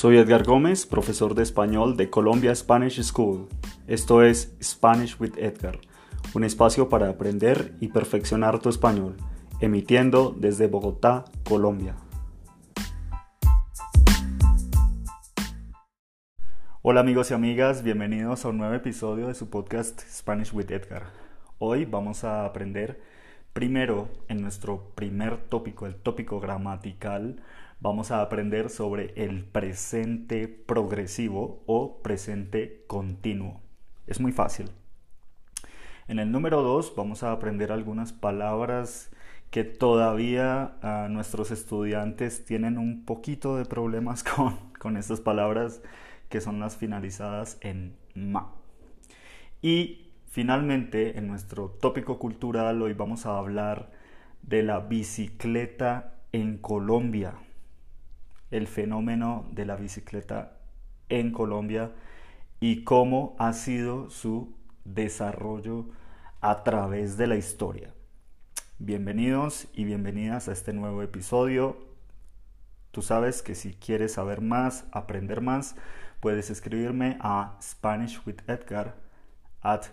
Soy Edgar Gómez, profesor de español de Colombia Spanish School. Esto es Spanish with Edgar, un espacio para aprender y perfeccionar tu español, emitiendo desde Bogotá, Colombia. Hola amigos y amigas, bienvenidos a un nuevo episodio de su podcast Spanish with Edgar. Hoy vamos a aprender primero en nuestro primer tópico, el tópico gramatical, vamos a aprender sobre el presente progresivo o presente continuo. Es muy fácil. En el número 2 vamos a aprender algunas palabras que todavía ah, nuestros estudiantes tienen un poquito de problemas con, con estas palabras que son las finalizadas en ma. Y finalmente, en nuestro tópico cultural, hoy vamos a hablar de la bicicleta en Colombia el fenómeno de la bicicleta en Colombia y cómo ha sido su desarrollo a través de la historia. Bienvenidos y bienvenidas a este nuevo episodio. Tú sabes que si quieres saber más, aprender más, puedes escribirme a Spanish with Edgar at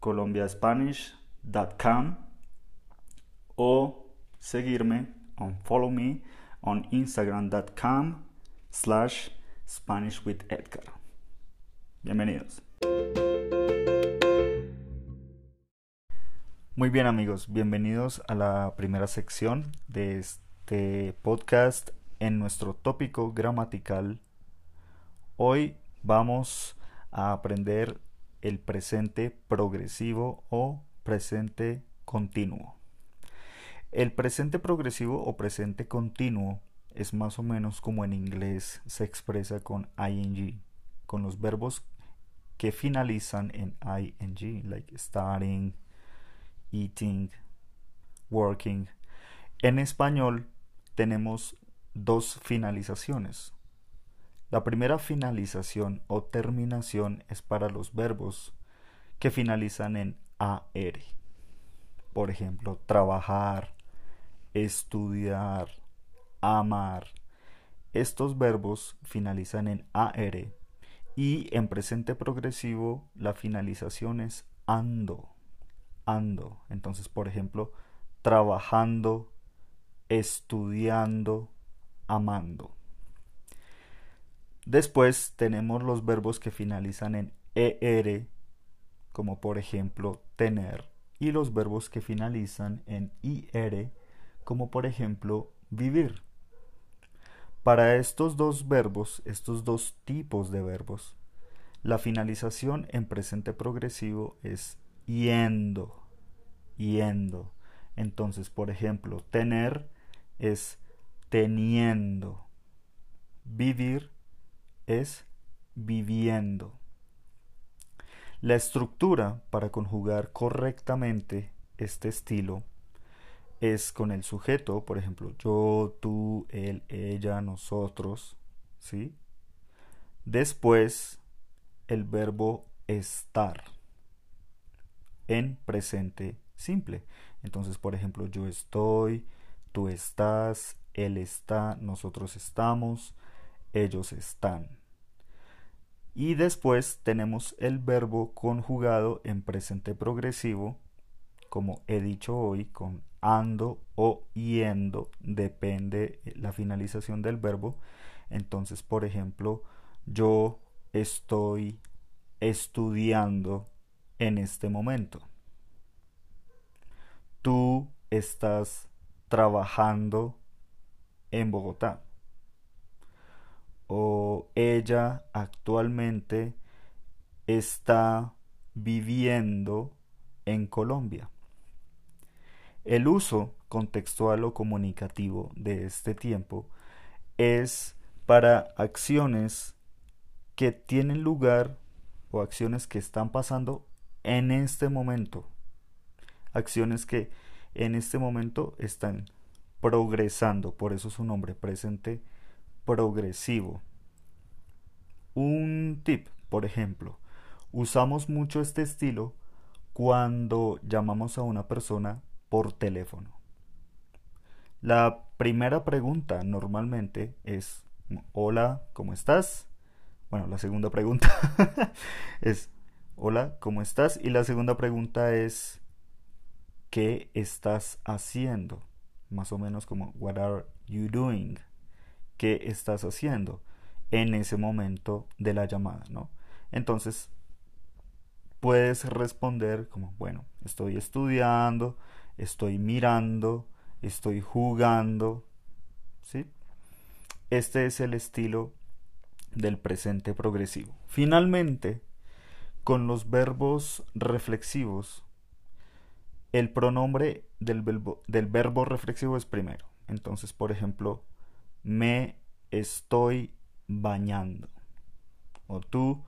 colombiaspanish.com o seguirme on follow me on instagram.com slash Spanish with Edgar. Bienvenidos. Muy bien amigos, bienvenidos a la primera sección de este podcast en nuestro tópico gramatical. Hoy vamos a aprender el presente progresivo o presente continuo. El presente progresivo o presente continuo es más o menos como en inglés se expresa con ing, con los verbos que finalizan en ing, like starting, eating, working. En español tenemos dos finalizaciones. La primera finalización o terminación es para los verbos que finalizan en AR. Por ejemplo, trabajar, estudiar, amar. Estos verbos finalizan en AR y en presente progresivo la finalización es ando, ando. Entonces, por ejemplo, trabajando, estudiando, amando. Después tenemos los verbos que finalizan en ER, como por ejemplo tener, y los verbos que finalizan en IR, como por ejemplo vivir. Para estos dos verbos, estos dos tipos de verbos, la finalización en presente progresivo es yendo, yendo. Entonces, por ejemplo, tener es teniendo. Vivir es viviendo. La estructura para conjugar correctamente este estilo es con el sujeto, por ejemplo, yo, tú, él, ella, nosotros, ¿sí? Después, el verbo estar en presente simple. Entonces, por ejemplo, yo estoy, tú estás, él está, nosotros estamos, ellos están. Y después tenemos el verbo conjugado en presente progresivo, como he dicho hoy, con ando o yendo, depende la finalización del verbo. Entonces, por ejemplo, yo estoy estudiando en este momento. Tú estás trabajando en Bogotá. O ella actualmente está viviendo en Colombia. El uso contextual o comunicativo de este tiempo es para acciones que tienen lugar o acciones que están pasando en este momento. Acciones que en este momento están progresando, por eso su nombre presente progresivo. Un tip, por ejemplo, usamos mucho este estilo cuando llamamos a una persona por teléfono. La primera pregunta normalmente es Hola, ¿cómo estás? Bueno, la segunda pregunta es, hola, ¿cómo estás? Y la segunda pregunta es, ¿qué estás haciendo? Más o menos como, what are you doing? ¿Qué estás haciendo en ese momento de la llamada, no? Entonces, puedes responder como, bueno, estoy estudiando, estoy mirando, estoy jugando, ¿sí? Este es el estilo del presente progresivo. Finalmente, con los verbos reflexivos, el pronombre del verbo, del verbo reflexivo es primero. Entonces, por ejemplo, me estoy bañando. O tú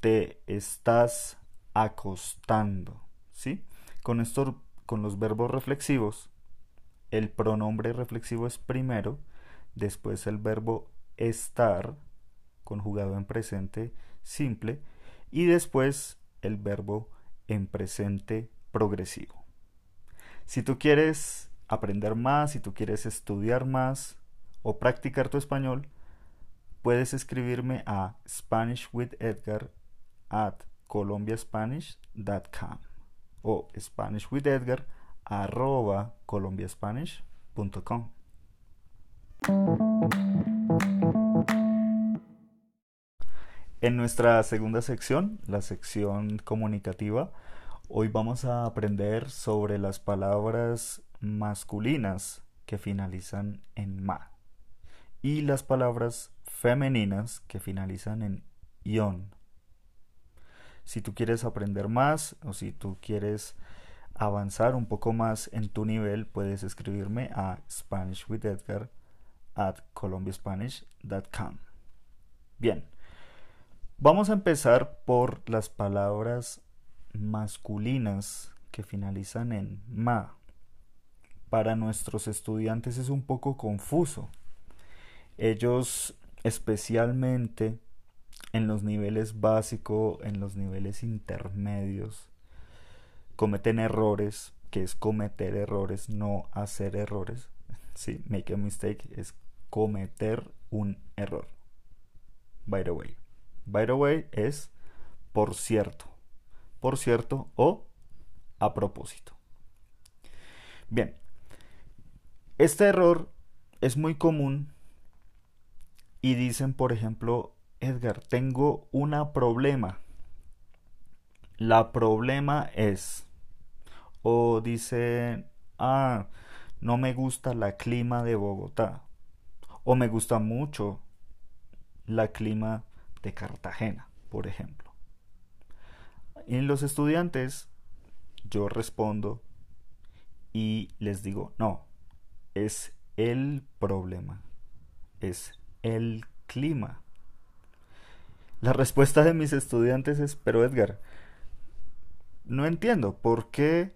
te estás acostando. ¿Sí? Con, esto, con los verbos reflexivos, el pronombre reflexivo es primero, después el verbo estar, conjugado en presente simple, y después el verbo en presente progresivo. Si tú quieres aprender más, si tú quieres estudiar más o practicar tu español, puedes escribirme a SpanishWithEdgar at colombiaspanish.com o SpanishWithEdgar arroba colombiaspanish.com. En nuestra segunda sección, la sección comunicativa, hoy vamos a aprender sobre las palabras masculinas que finalizan en ma y las palabras femeninas que finalizan en ion. Si tú quieres aprender más o si tú quieres avanzar un poco más en tu nivel, puedes escribirme a SpanishWithEdgar at colombiaspanish.com. Bien, vamos a empezar por las palabras masculinas que finalizan en ma. Para nuestros estudiantes es un poco confuso. Ellos especialmente en los niveles básicos, en los niveles intermedios, cometen errores, que es cometer errores, no hacer errores. Sí, make a mistake es cometer un error. By the way. By the way es por cierto. Por cierto o a propósito. Bien. Este error es muy común y dicen, por ejemplo, Edgar, tengo una problema. La problema es. O dice, ah, no me gusta la clima de Bogotá o me gusta mucho la clima de Cartagena, por ejemplo. En los estudiantes yo respondo y les digo, no, es el problema, es el clima. La respuesta de mis estudiantes es, pero Edgar, no entiendo por qué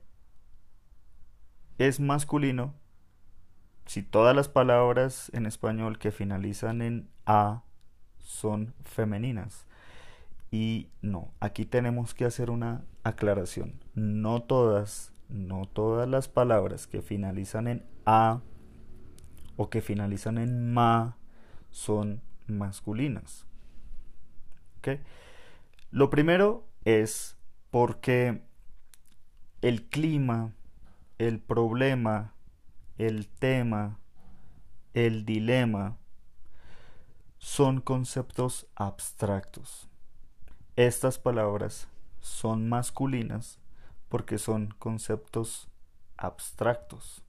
es masculino si todas las palabras en español que finalizan en a son femeninas. Y no, aquí tenemos que hacer una aclaración. No todas, no todas las palabras que finalizan en a o que finalizan en ma son masculinas. Lo primero es porque el clima, el problema, el tema, el dilema, son conceptos abstractos. Estas palabras son masculinas porque son conceptos abstractos.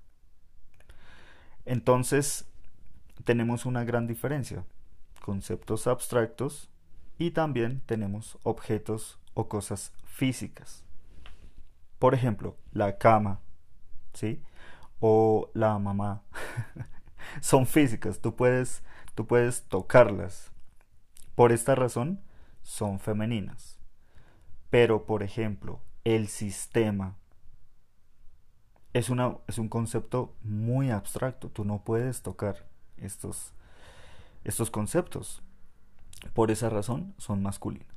Entonces, tenemos una gran diferencia. Conceptos abstractos y también tenemos objetos o cosas físicas. Por ejemplo, la cama, ¿sí? o la mamá. Son físicas, tú puedes, tú puedes tocarlas. Por esta razón, son femeninas. Pero, por ejemplo, el sistema es, una, es un concepto muy abstracto. Tú no puedes tocar estos, estos conceptos. Por esa razón, son masculinos.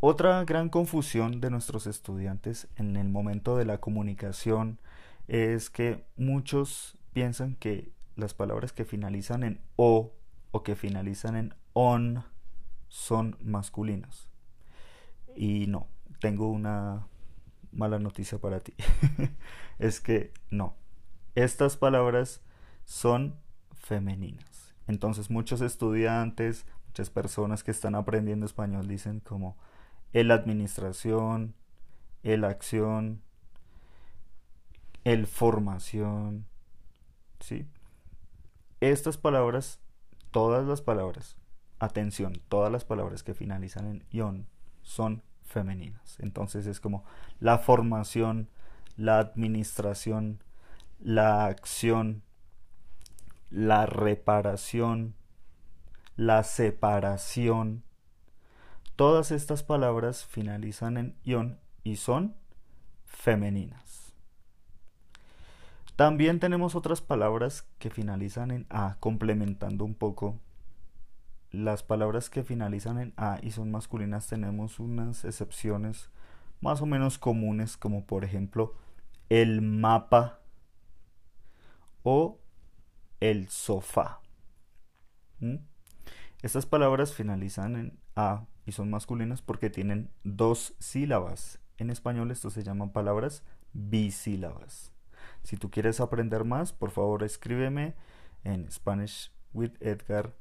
Otra gran confusión de nuestros estudiantes en el momento de la comunicación es que muchos piensan que las palabras que finalizan en o o que finalizan en on son masculinas. Y no, tengo una mala noticia para ti. es que no, estas palabras son femeninas. Entonces muchos estudiantes, muchas personas que están aprendiendo español dicen como el administración, el acción, el formación, ¿sí? Estas palabras, todas las palabras, atención, todas las palabras que finalizan en ion son femeninas. Entonces es como la formación, la administración, la acción, la reparación, la separación. Todas estas palabras finalizan en ion y son femeninas. También tenemos otras palabras que finalizan en a, complementando un poco. Las palabras que finalizan en a y son masculinas tenemos unas excepciones más o menos comunes como por ejemplo el mapa o el sofá. ¿Mm? Estas palabras finalizan en A y son masculinas porque tienen dos sílabas. En español esto se llaman palabras bisílabas. Si tú quieres aprender más, por favor escríbeme en Spanish with Edgar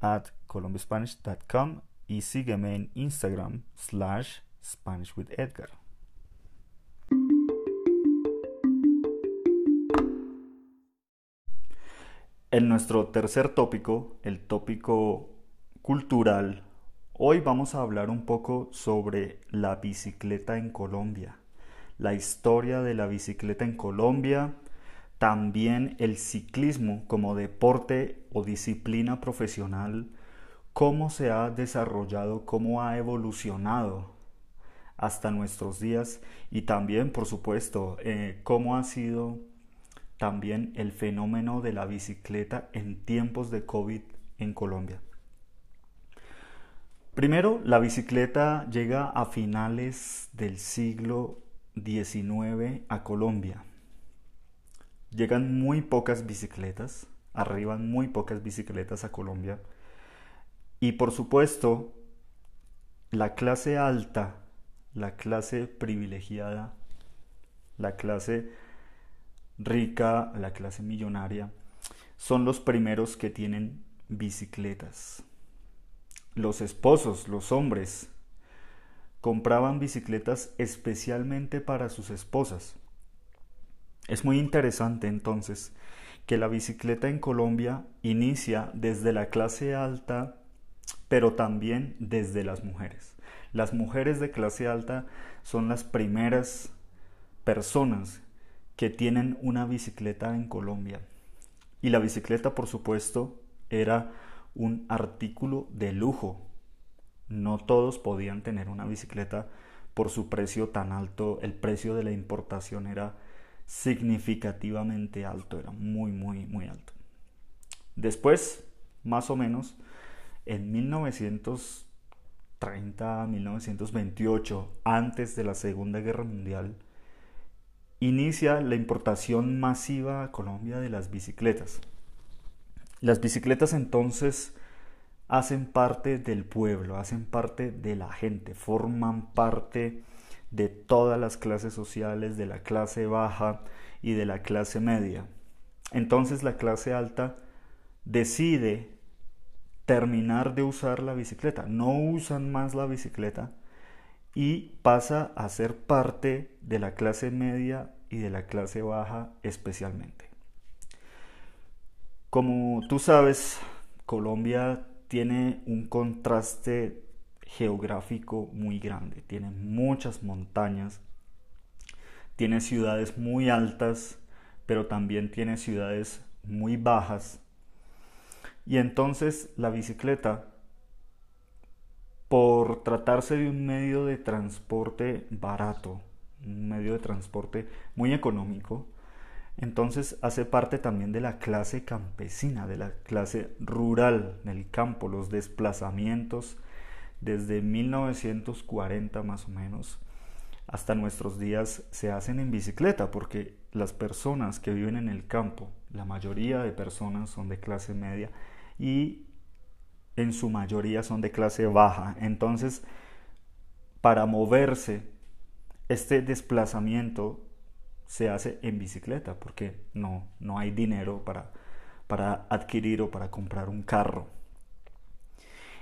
at colombiaspanish.com y sígueme en Instagram slash Spanish with Edgar. En nuestro tercer tópico, el tópico cultural, hoy vamos a hablar un poco sobre la bicicleta en Colombia, la historia de la bicicleta en Colombia, también el ciclismo como deporte o disciplina profesional, cómo se ha desarrollado, cómo ha evolucionado hasta nuestros días y también, por supuesto, eh, cómo ha sido también el fenómeno de la bicicleta en tiempos de COVID en Colombia. Primero, la bicicleta llega a finales del siglo XIX a Colombia. Llegan muy pocas bicicletas, arriban muy pocas bicicletas a Colombia. Y por supuesto, la clase alta, la clase privilegiada, la clase rica, la clase millonaria, son los primeros que tienen bicicletas. Los esposos, los hombres, compraban bicicletas especialmente para sus esposas. Es muy interesante entonces que la bicicleta en Colombia inicia desde la clase alta, pero también desde las mujeres. Las mujeres de clase alta son las primeras personas que tienen una bicicleta en Colombia. Y la bicicleta, por supuesto, era un artículo de lujo. No todos podían tener una bicicleta por su precio tan alto. El precio de la importación era significativamente alto, era muy, muy, muy alto. Después, más o menos, en 1930, 1928, antes de la Segunda Guerra Mundial, inicia la importación masiva a Colombia de las bicicletas. Las bicicletas entonces hacen parte del pueblo, hacen parte de la gente, forman parte de todas las clases sociales, de la clase baja y de la clase media. Entonces la clase alta decide terminar de usar la bicicleta, no usan más la bicicleta y pasa a ser parte de la clase media y de la clase baja especialmente. Como tú sabes, Colombia tiene un contraste geográfico muy grande, tiene muchas montañas, tiene ciudades muy altas, pero también tiene ciudades muy bajas. Y entonces la bicicleta por tratarse de un medio de transporte barato, un medio de transporte muy económico, entonces hace parte también de la clase campesina, de la clase rural del campo, los desplazamientos desde 1940 más o menos hasta nuestros días se hacen en bicicleta porque las personas que viven en el campo, la mayoría de personas son de clase media y en su mayoría son de clase baja. Entonces, para moverse, este desplazamiento se hace en bicicleta porque no, no hay dinero para, para adquirir o para comprar un carro.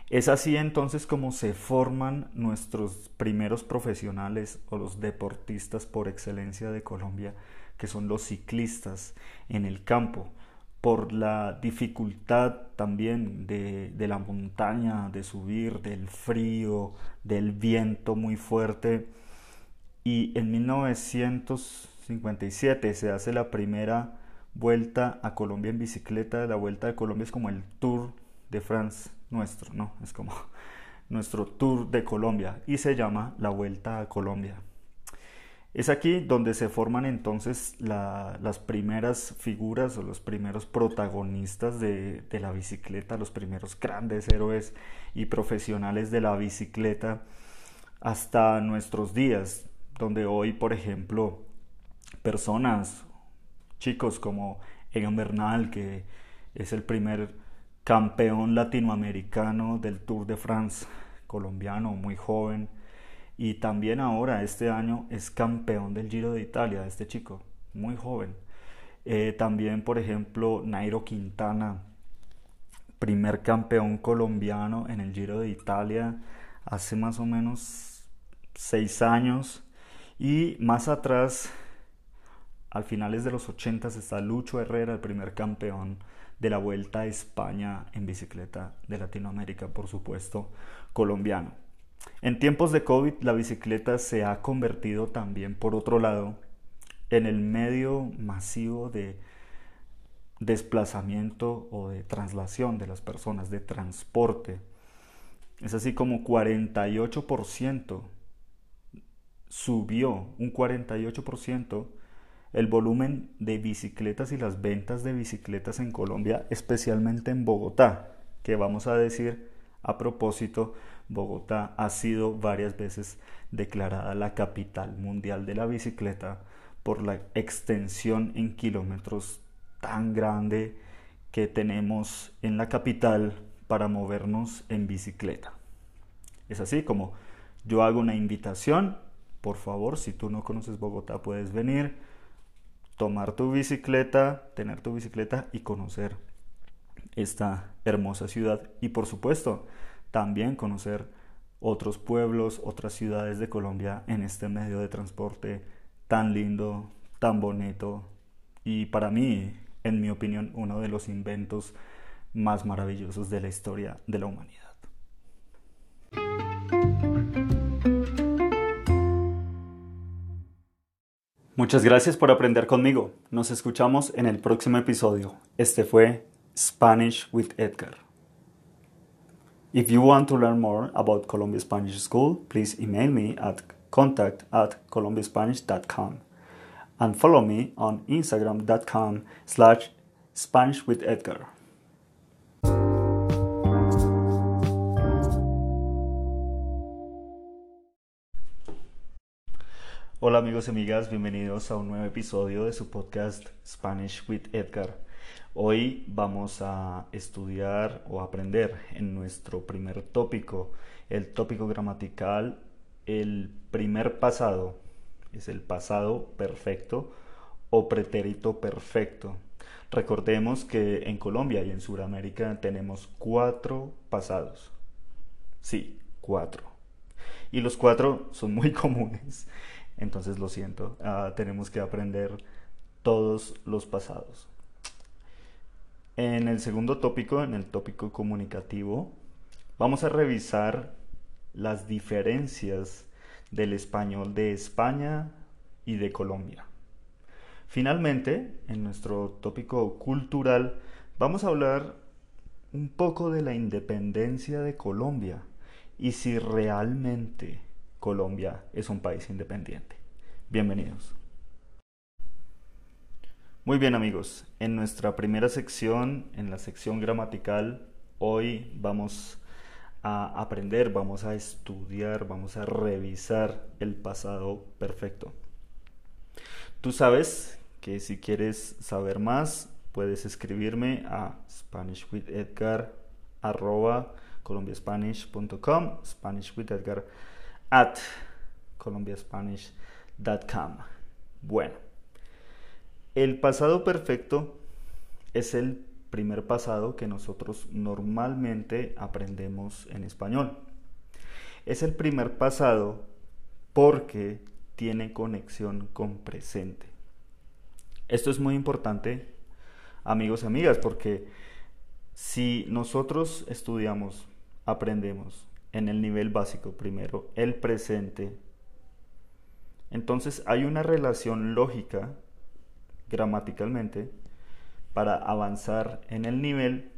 Es así entonces como se forman nuestros primeros profesionales o los deportistas por excelencia de Colombia, que son los ciclistas en el campo, por la dificultad también de, de la montaña, de subir, del frío, del viento muy fuerte. Y en 1900 57 se hace la primera vuelta a Colombia en bicicleta. La vuelta de Colombia es como el Tour de France nuestro, ¿no? Es como nuestro Tour de Colombia y se llama la Vuelta a Colombia. Es aquí donde se forman entonces las primeras figuras o los primeros protagonistas de, de, la bicicleta, los primeros grandes héroes y profesionales de la bicicleta hasta nuestros días, donde hoy, por ejemplo, personas, chicos como Egan Bernal, que es el primer campeón latinoamericano del Tour de France, colombiano, muy joven, y también ahora, este año, es campeón del Giro de Italia, este chico, muy joven. Eh, también, por ejemplo, Nairo Quintana, primer campeón colombiano en el Giro de Italia hace más o menos seis años. Y más atrás, al finales de los 80 está Lucho Herrera, el primer campeón de la Vuelta a España en bicicleta de Latinoamérica, por supuesto, colombiano. En tiempos de COVID, la bicicleta se ha convertido también, por otro lado, en el medio masivo de desplazamiento o de traslación de las personas, de transporte. Es así como 48% subió, un 48% el volumen de bicicletas y las ventas de bicicletas en Colombia, especialmente en Bogotá, que vamos a decir a propósito, Bogotá ha sido varias veces declarada la capital mundial de la bicicleta por la extensión en kilómetros tan grande que tenemos en la capital para movernos en bicicleta. Es así como yo hago una invitación, por favor, si tú no conoces Bogotá puedes venir, tomar tu bicicleta, tener tu bicicleta y conocer esta hermosa ciudad y por supuesto también conocer otros pueblos, otras ciudades de Colombia en este medio de transporte tan lindo, tan bonito y para mí, en mi opinión, uno de los inventos más maravillosos de la historia de la humanidad. Muchas gracias por aprender conmigo. Nos escuchamos en el próximo episodio. Este fue Spanish with Edgar. If you want to learn more about Columbia Spanish School, please email me at contact at columbiaspanish.com and follow me on instagram.com slash Spanish with Edgar. Hola amigos y amigas, bienvenidos a un nuevo episodio de su podcast Spanish with Edgar. Hoy vamos a estudiar o aprender en nuestro primer tópico, el tópico gramatical, el primer pasado, es el pasado perfecto o pretérito perfecto. Recordemos que en Colombia y en Sudamérica tenemos cuatro pasados. Sí, cuatro. Y los cuatro son muy comunes. Entonces lo siento, ah, tenemos que aprender todos los pasados. En el segundo tópico, en el tópico comunicativo, vamos a revisar las diferencias del español de España y de Colombia. Finalmente, en nuestro tópico cultural, vamos a hablar un poco de la independencia de Colombia y si realmente Colombia es un país independiente. Bienvenidos. Muy bien amigos, en nuestra primera sección, en la sección gramatical, hoy vamos a aprender, vamos a estudiar, vamos a revisar el pasado perfecto. Tú sabes que si quieres saber más, puedes escribirme a SpanishWithEdgar.com colombiaspanish.com, Spanish with Edgar at colombiaspanish.com. Bueno, el pasado perfecto es el primer pasado que nosotros normalmente aprendemos en español. Es el primer pasado porque tiene conexión con presente. Esto es muy importante, amigos y amigas, porque si nosotros estudiamos, aprendemos en el nivel básico primero el presente, entonces hay una relación lógica, gramaticalmente, para avanzar en el nivel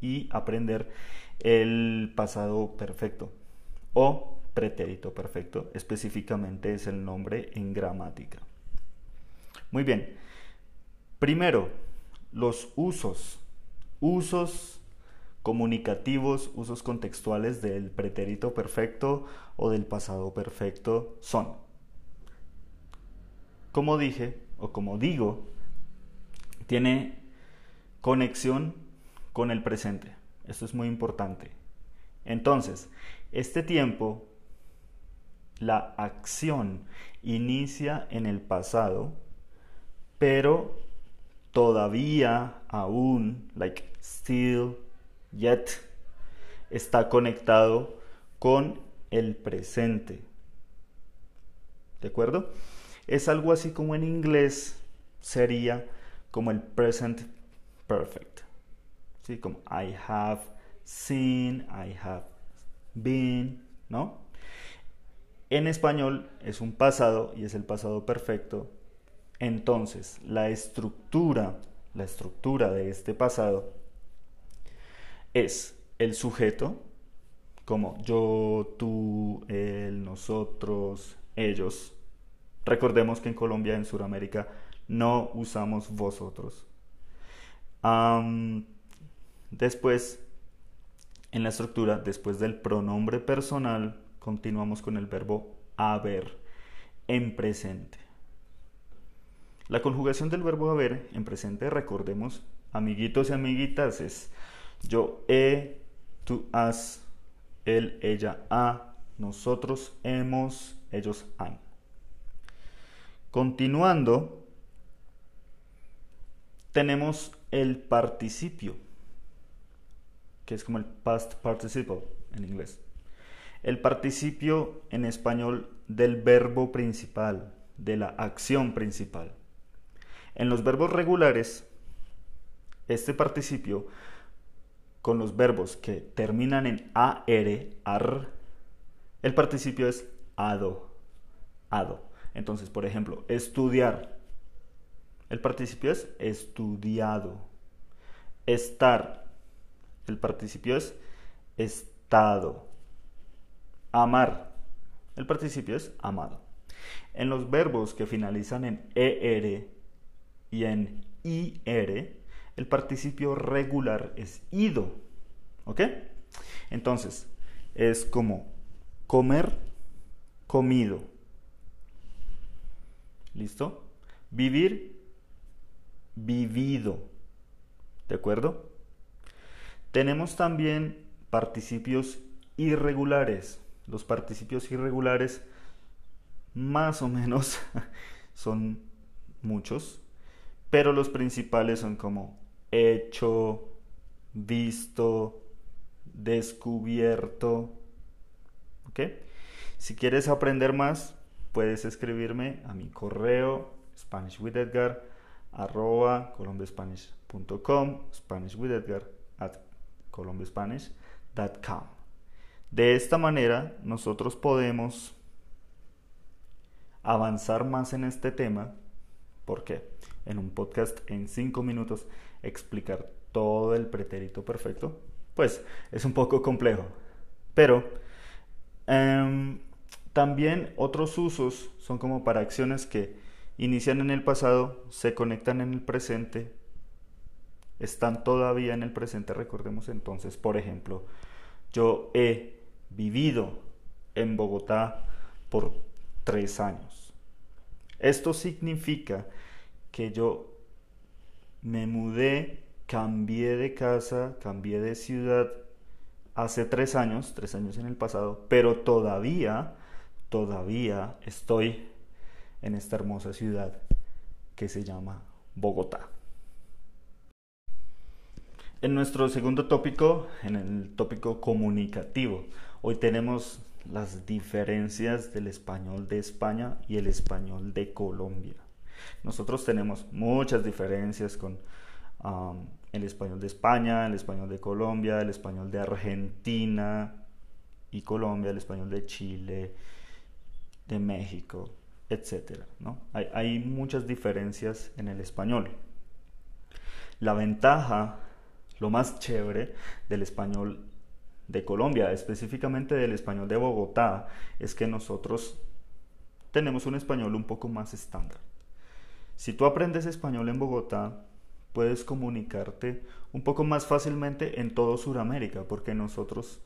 y aprender el pasado perfecto o pretérito perfecto, específicamente es el nombre en gramática. Muy bien, primero, los usos, usos comunicativos, usos contextuales del pretérito perfecto o del pasado perfecto son, como dije o como digo, tiene conexión con el presente. Esto es muy importante. Entonces, este tiempo, la acción inicia en el pasado, pero todavía, aún, like still, yet, está conectado con el presente. ¿De acuerdo? Es algo así como en inglés sería como el present perfect. ¿Sí? Como I have seen, I have been, ¿no? En español es un pasado y es el pasado perfecto. Entonces, la estructura, la estructura de este pasado es el sujeto, como yo, tú, él, nosotros, ellos. Recordemos que en Colombia, en Sudamérica, no usamos vosotros. después, en la estructura, después del pronombre personal, continuamos con el verbo haber en presente. La conjugación del verbo haber en presente, recordemos, amiguitos y amiguitas, es yo he, tú has, él, ella, ha, nosotros hemos, ellos han. Continuando, tenemos el participio, que es como el past participle en inglés. El participio en español del verbo principal, de la acción principal. En los verbos regulares, este participio con los verbos que terminan en AR, AR, el participio es ado, ado. Entonces, por ejemplo, estudiar, el participio es estudiado. Estar. El participio es estado. Amar. El participio es amado. En los verbos que finalizan en ER y en IR, el participio regular es ido. ¿Ok? Entonces, es como comer, comido. ¿Listo? Vivir, vivido. ¿De acuerdo? Tenemos también participios irregulares. Los participios irregulares más o menos son muchos, pero los principales son como hecho, visto, descubierto. ¿Ok? Si quieres aprender más, puedes escribirme a mi correo SpanishWithEdgar arroba colombiaspanish.com, Spanish with Edgar at colombiaspanish.com. De esta manera nosotros podemos avanzar más en este tema. Porque en un podcast en 5 minutos explicar todo el pretérito perfecto pues es un poco complejo. Pero em, también otros usos son como para acciones que inician en el pasado, se conectan en el presente, están todavía en el presente, recordemos entonces, por ejemplo, yo he vivido en Bogotá por tres años. Esto significa que yo me mudé, cambié de casa, cambié de ciudad hace tres años, tres años en el pasado, pero todavía, todavía estoy en esta hermosa ciudad que se llama Bogotá. En nuestro segundo tópico, en el tópico comunicativo, hoy tenemos las diferencias del español de España y el español de Colombia. Nosotros tenemos muchas diferencias con um, el español de España, el español de Colombia, el español de Argentina y Colombia, el español de Chile, de México, etc. ¿no? Hay, hay muchas diferencias en el español. La ventaja, lo más chévere del español de Colombia, específicamente del español de Bogotá, es que nosotros tenemos un español un poco más estándar. Si tú aprendes español en Bogotá, puedes comunicarte un poco más fácilmente en todo Sudamérica, porque nosotros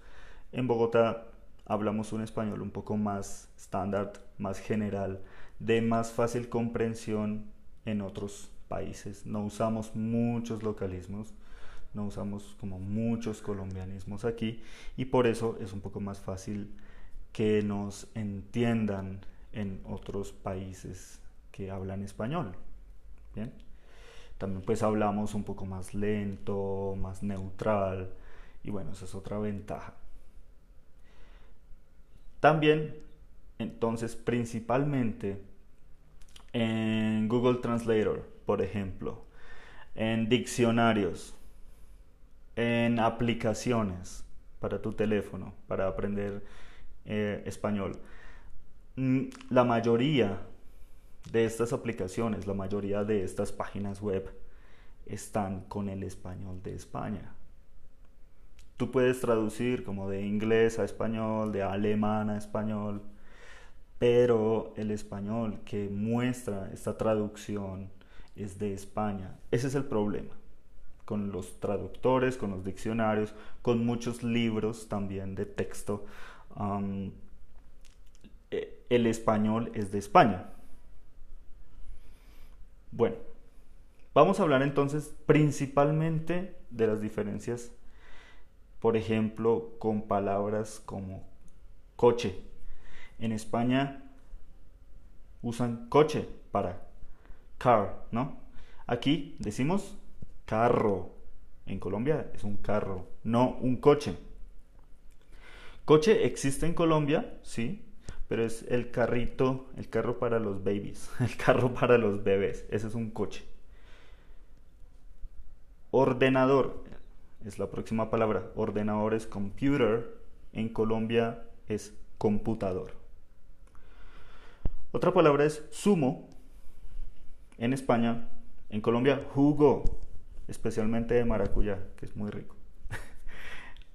en Bogotá hablamos un español un poco más estándar, más general, de más fácil comprensión en otros países. No usamos muchos localismos, no usamos como muchos colombianismos aquí y por eso es un poco más fácil que nos entiendan en otros países que hablan español. También pues hablamos un poco más lento, más neutral y bueno, esa es otra ventaja. También, entonces, principalmente en Google Translator, por ejemplo, en diccionarios, en aplicaciones para tu teléfono, para aprender eh, español. Mm, la mayoría de estas aplicaciones, la mayoría de estas páginas web están con el español de España. Tú puedes traducir como de inglés a español, de alemán a español, pero el español que muestra esta traducción es de España. Ese es el problema con los traductores, con los diccionarios, con muchos libros también de texto. Eh, el español es de España. Bueno, vamos a hablar entonces principalmente de las diferencias, por ejemplo, con palabras como coche. En España usan coche para car, ¿no? Aquí decimos carro. En Colombia es un carro, no un coche. Coche existe en Colombia, sí, pero es el carrito, el carro para los babies, el carro para los bebés, ese es un coche. Ordenador, es la próxima palabra, ordenador es computer, en Colombia es computador. Otra palabra es sumo, en España, en Colombia jugo, especialmente de maracuyá, que es muy rico.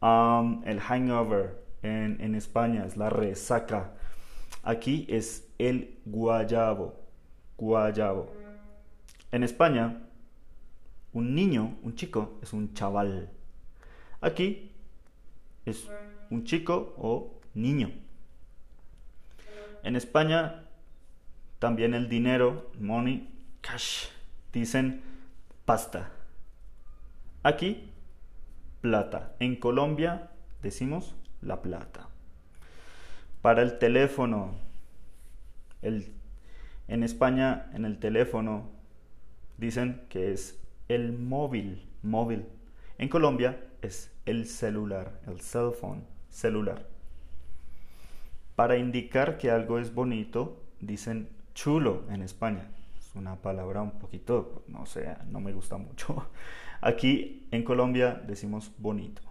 Um, el hangover en, en España es la resaca, Aquí es el guayabo. Guayabo. En España, un niño, un chico, es un chaval. Aquí es un chico o niño. En España, también el dinero, money, cash, dicen pasta. Aquí, plata. En Colombia decimos la plata. Para el teléfono, el, en España en el teléfono dicen que es el móvil, móvil. En Colombia es el celular, el cell phone, celular. Para indicar que algo es bonito, dicen chulo en España. Es una palabra un poquito, no sé, no me gusta mucho. Aquí en Colombia decimos bonito.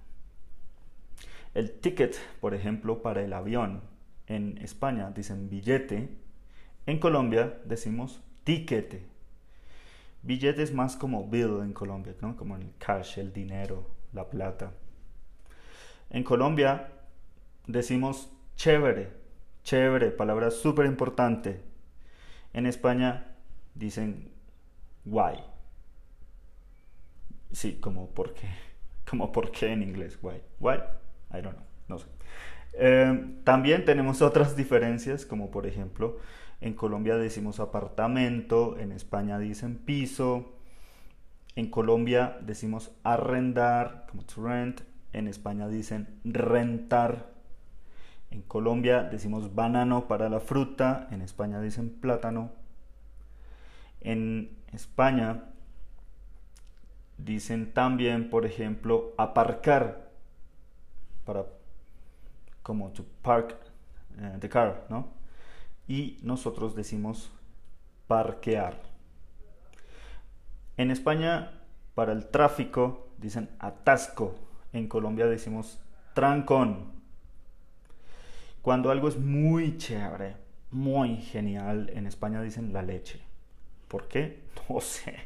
El ticket, por ejemplo, para el avión, en España dicen billete, en Colombia decimos tiquete. Billete es más como bill en Colombia, ¿no? como el cash, el dinero, la plata. En Colombia decimos chévere, chévere, palabra súper importante. En España dicen guay. Sí, como por qué, como por qué en inglés, guay. Guay, I don't know, no sé. Em, también tenemos otras diferencias, como por ejemplo, en Colombia decimos apartamento, en España dicen piso, en Colombia decimos arrendar, como to rent, en España dicen rentar. En Colombia decimos banano para la fruta, en España dicen plátano. En España dicen también, por ejemplo, aparcar para como to park eh, the car, ¿no? Y nosotros decimos parquear. En España, para el tráfico, dicen atasco. En Colombia decimos trancón. Cuando algo es muy chévere, muy genial, en España dicen la leche. ¿Por qué? No sé.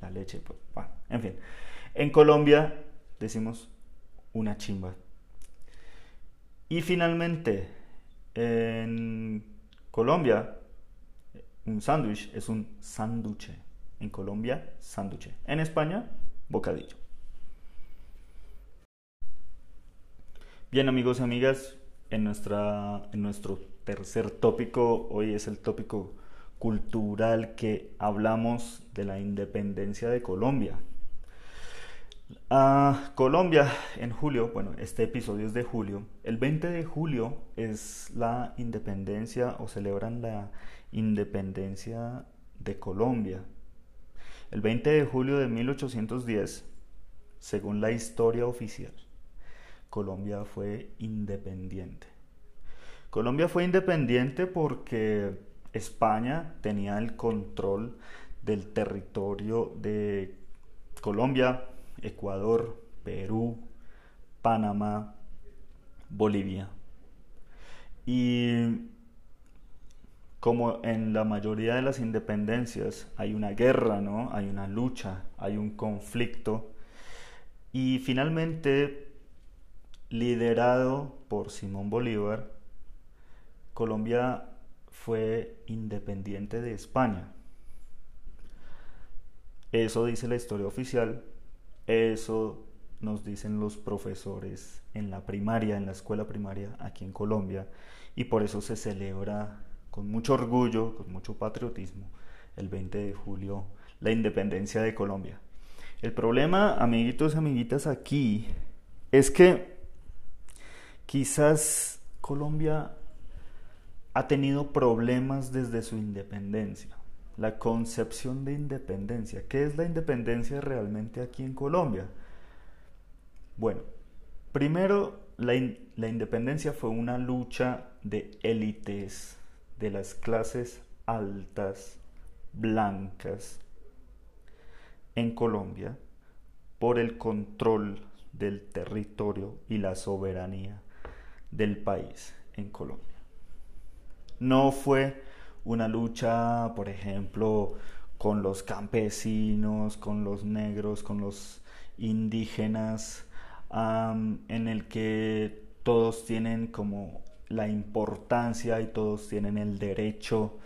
La leche, pues, bueno, en fin. En Colombia decimos una chimba. Y finalmente, en Colombia, un sándwich es un sanduche. En Colombia, sándwich. En España, bocadillo. Bien amigos y amigas, en, nuestra, en nuestro tercer tópico, hoy es el tópico cultural que hablamos de la independencia de Colombia. Ah, Colombia en julio, bueno, este episodio es de julio. El 20 de julio es la independencia o celebran la independencia de Colombia. El 20 de julio de 1810, según la historia oficial, Colombia fue independiente. Colombia fue independiente porque España tenía el control del territorio de Colombia, Ecuador, Perú, Panamá, Bolivia. Y como en la mayoría de las independencias hay una guerra, ¿no? Hay una lucha, hay un conflicto. Y finalmente, liderado por Simón Bolívar, Colombia fue independiente de España. Eso dice la historia oficial, eso nos dicen los profesores en la primaria, en la escuela primaria aquí en Colombia, y por eso se celebra con mucho orgullo, con mucho patriotismo, el 20 de julio, la independencia de Colombia. El problema, amiguitos y amiguitas, aquí es que quizás Colombia ha tenido problemas desde su independencia. La concepción de independencia. ¿Qué es la independencia realmente aquí en Colombia? Bueno, primero la, la independencia fue una lucha de élites de las clases altas blancas en Colombia por el control del territorio y la soberanía del país en Colombia. No fue una lucha, por ejemplo, con los campesinos, con los negros, con los indígenas, en el que todos tienen como la importancia y todos tienen el derecho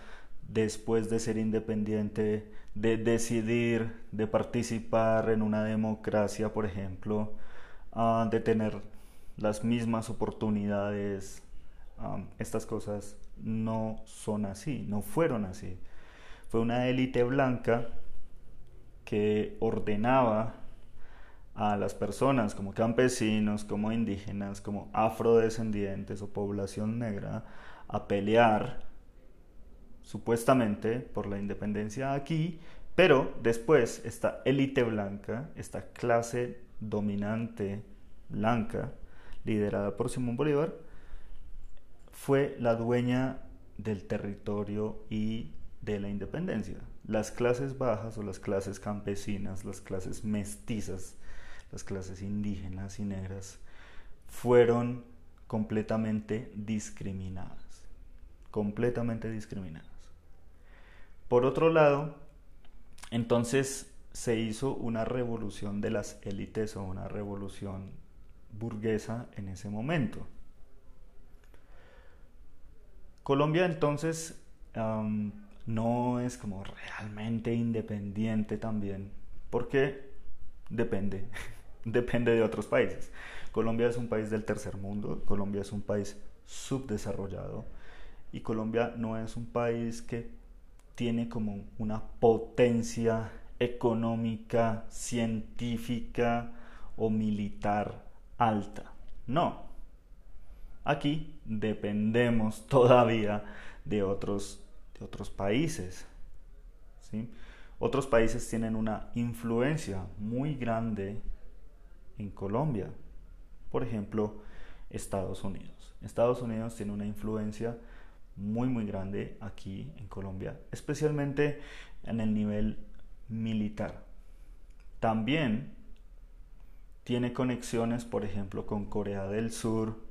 después de ser independiente de decidir, de participar en una democracia, por ejemplo, ah, de tener las mismas oportunidades. Ah, estas cosas no son así, no fueron así. Fue una élite blanca que ordenaba a las personas como campesinos, como indígenas, como afrodescendientes o población negra a pelear supuestamente por la independencia aquí, pero después esta élite blanca, esta clase dominante blanca, liderada por Simón Bolívar, fue la dueña del territorio y de la independencia. Las clases bajas o las clases campesinas, las clases mestizas, las clases indígenas y negras, fueron completamente discriminadas, completamente discriminadas. Por otro lado, entonces se hizo una revolución de las élites o una revolución burguesa en ese momento. Colombia entonces no es como realmente independiente también, porque depende depende de otros países. Colombia es un país del tercer mundo, Colombia es un país subdesarrollado y Colombia no es un país que tiene como una potencia económica, científica o militar alta. No. Aquí dependemos todavía de otros, de otros países. ¿sí? Otros países tienen una influencia muy grande en Colombia. Por ejemplo, Estados Unidos. Estados Unidos tiene una influencia muy muy grande aquí en Colombia, especialmente en el nivel militar. También tiene conexiones, por ejemplo, con Corea del Sur.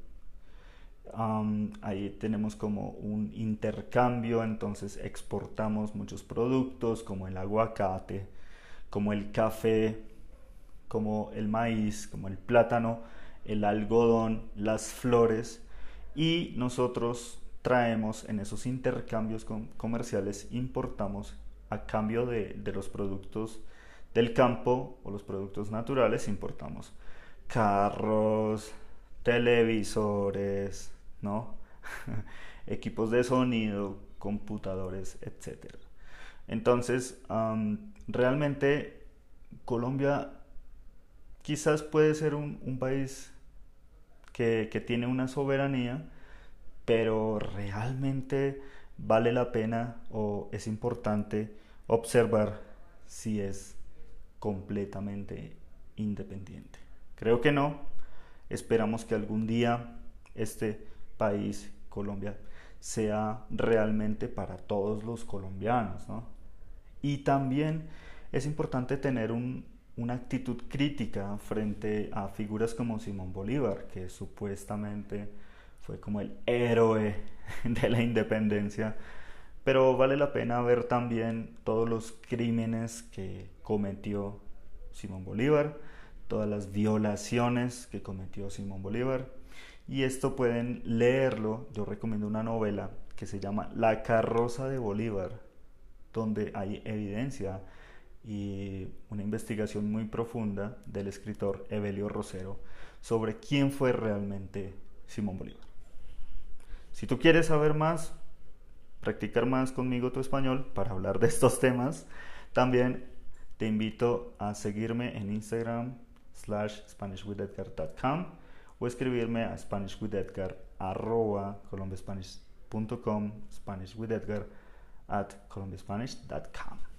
ahí tenemos como un intercambio, entonces exportamos muchos productos como el aguacate, como el café, como el maíz, como el plátano, el algodón, las flores y nosotros traemos en esos intercambios comerciales, importamos a cambio de, los productos del campo o los productos naturales, importamos carros, televisores, ¿no? equipos de sonido, computadores, etc. Entonces, realmente Colombia quizás puede ser un país que, tiene una soberanía, pero realmente vale la pena o es importante observar si es completamente independiente. Creo que no. Esperamos que algún día este país, Colombia, sea realmente para todos los colombianos. Y también es importante tener un, una actitud crítica frente a figuras como Simón Bolívar, que supuestamente fue como el héroe de la independencia, pero vale la pena ver también todos los crímenes que cometió Simón Bolívar, todas las violaciones que cometió Simón Bolívar, y esto pueden leerlo, yo recomiendo una novela que se llama La carroza de Bolívar, donde hay evidencia y una investigación muy profunda del escritor Evelio Rosero sobre quién fue realmente Simón Bolívar. Si tú quieres saber más, practicar más conmigo tu español para hablar de estos temas, también te invito a seguirme en Instagram slash SpanishWithEdgar.com o escribirme a SpanishWithEdgar arroba colombiaspanish.com SpanishWithEdgar at colombiaspanish.com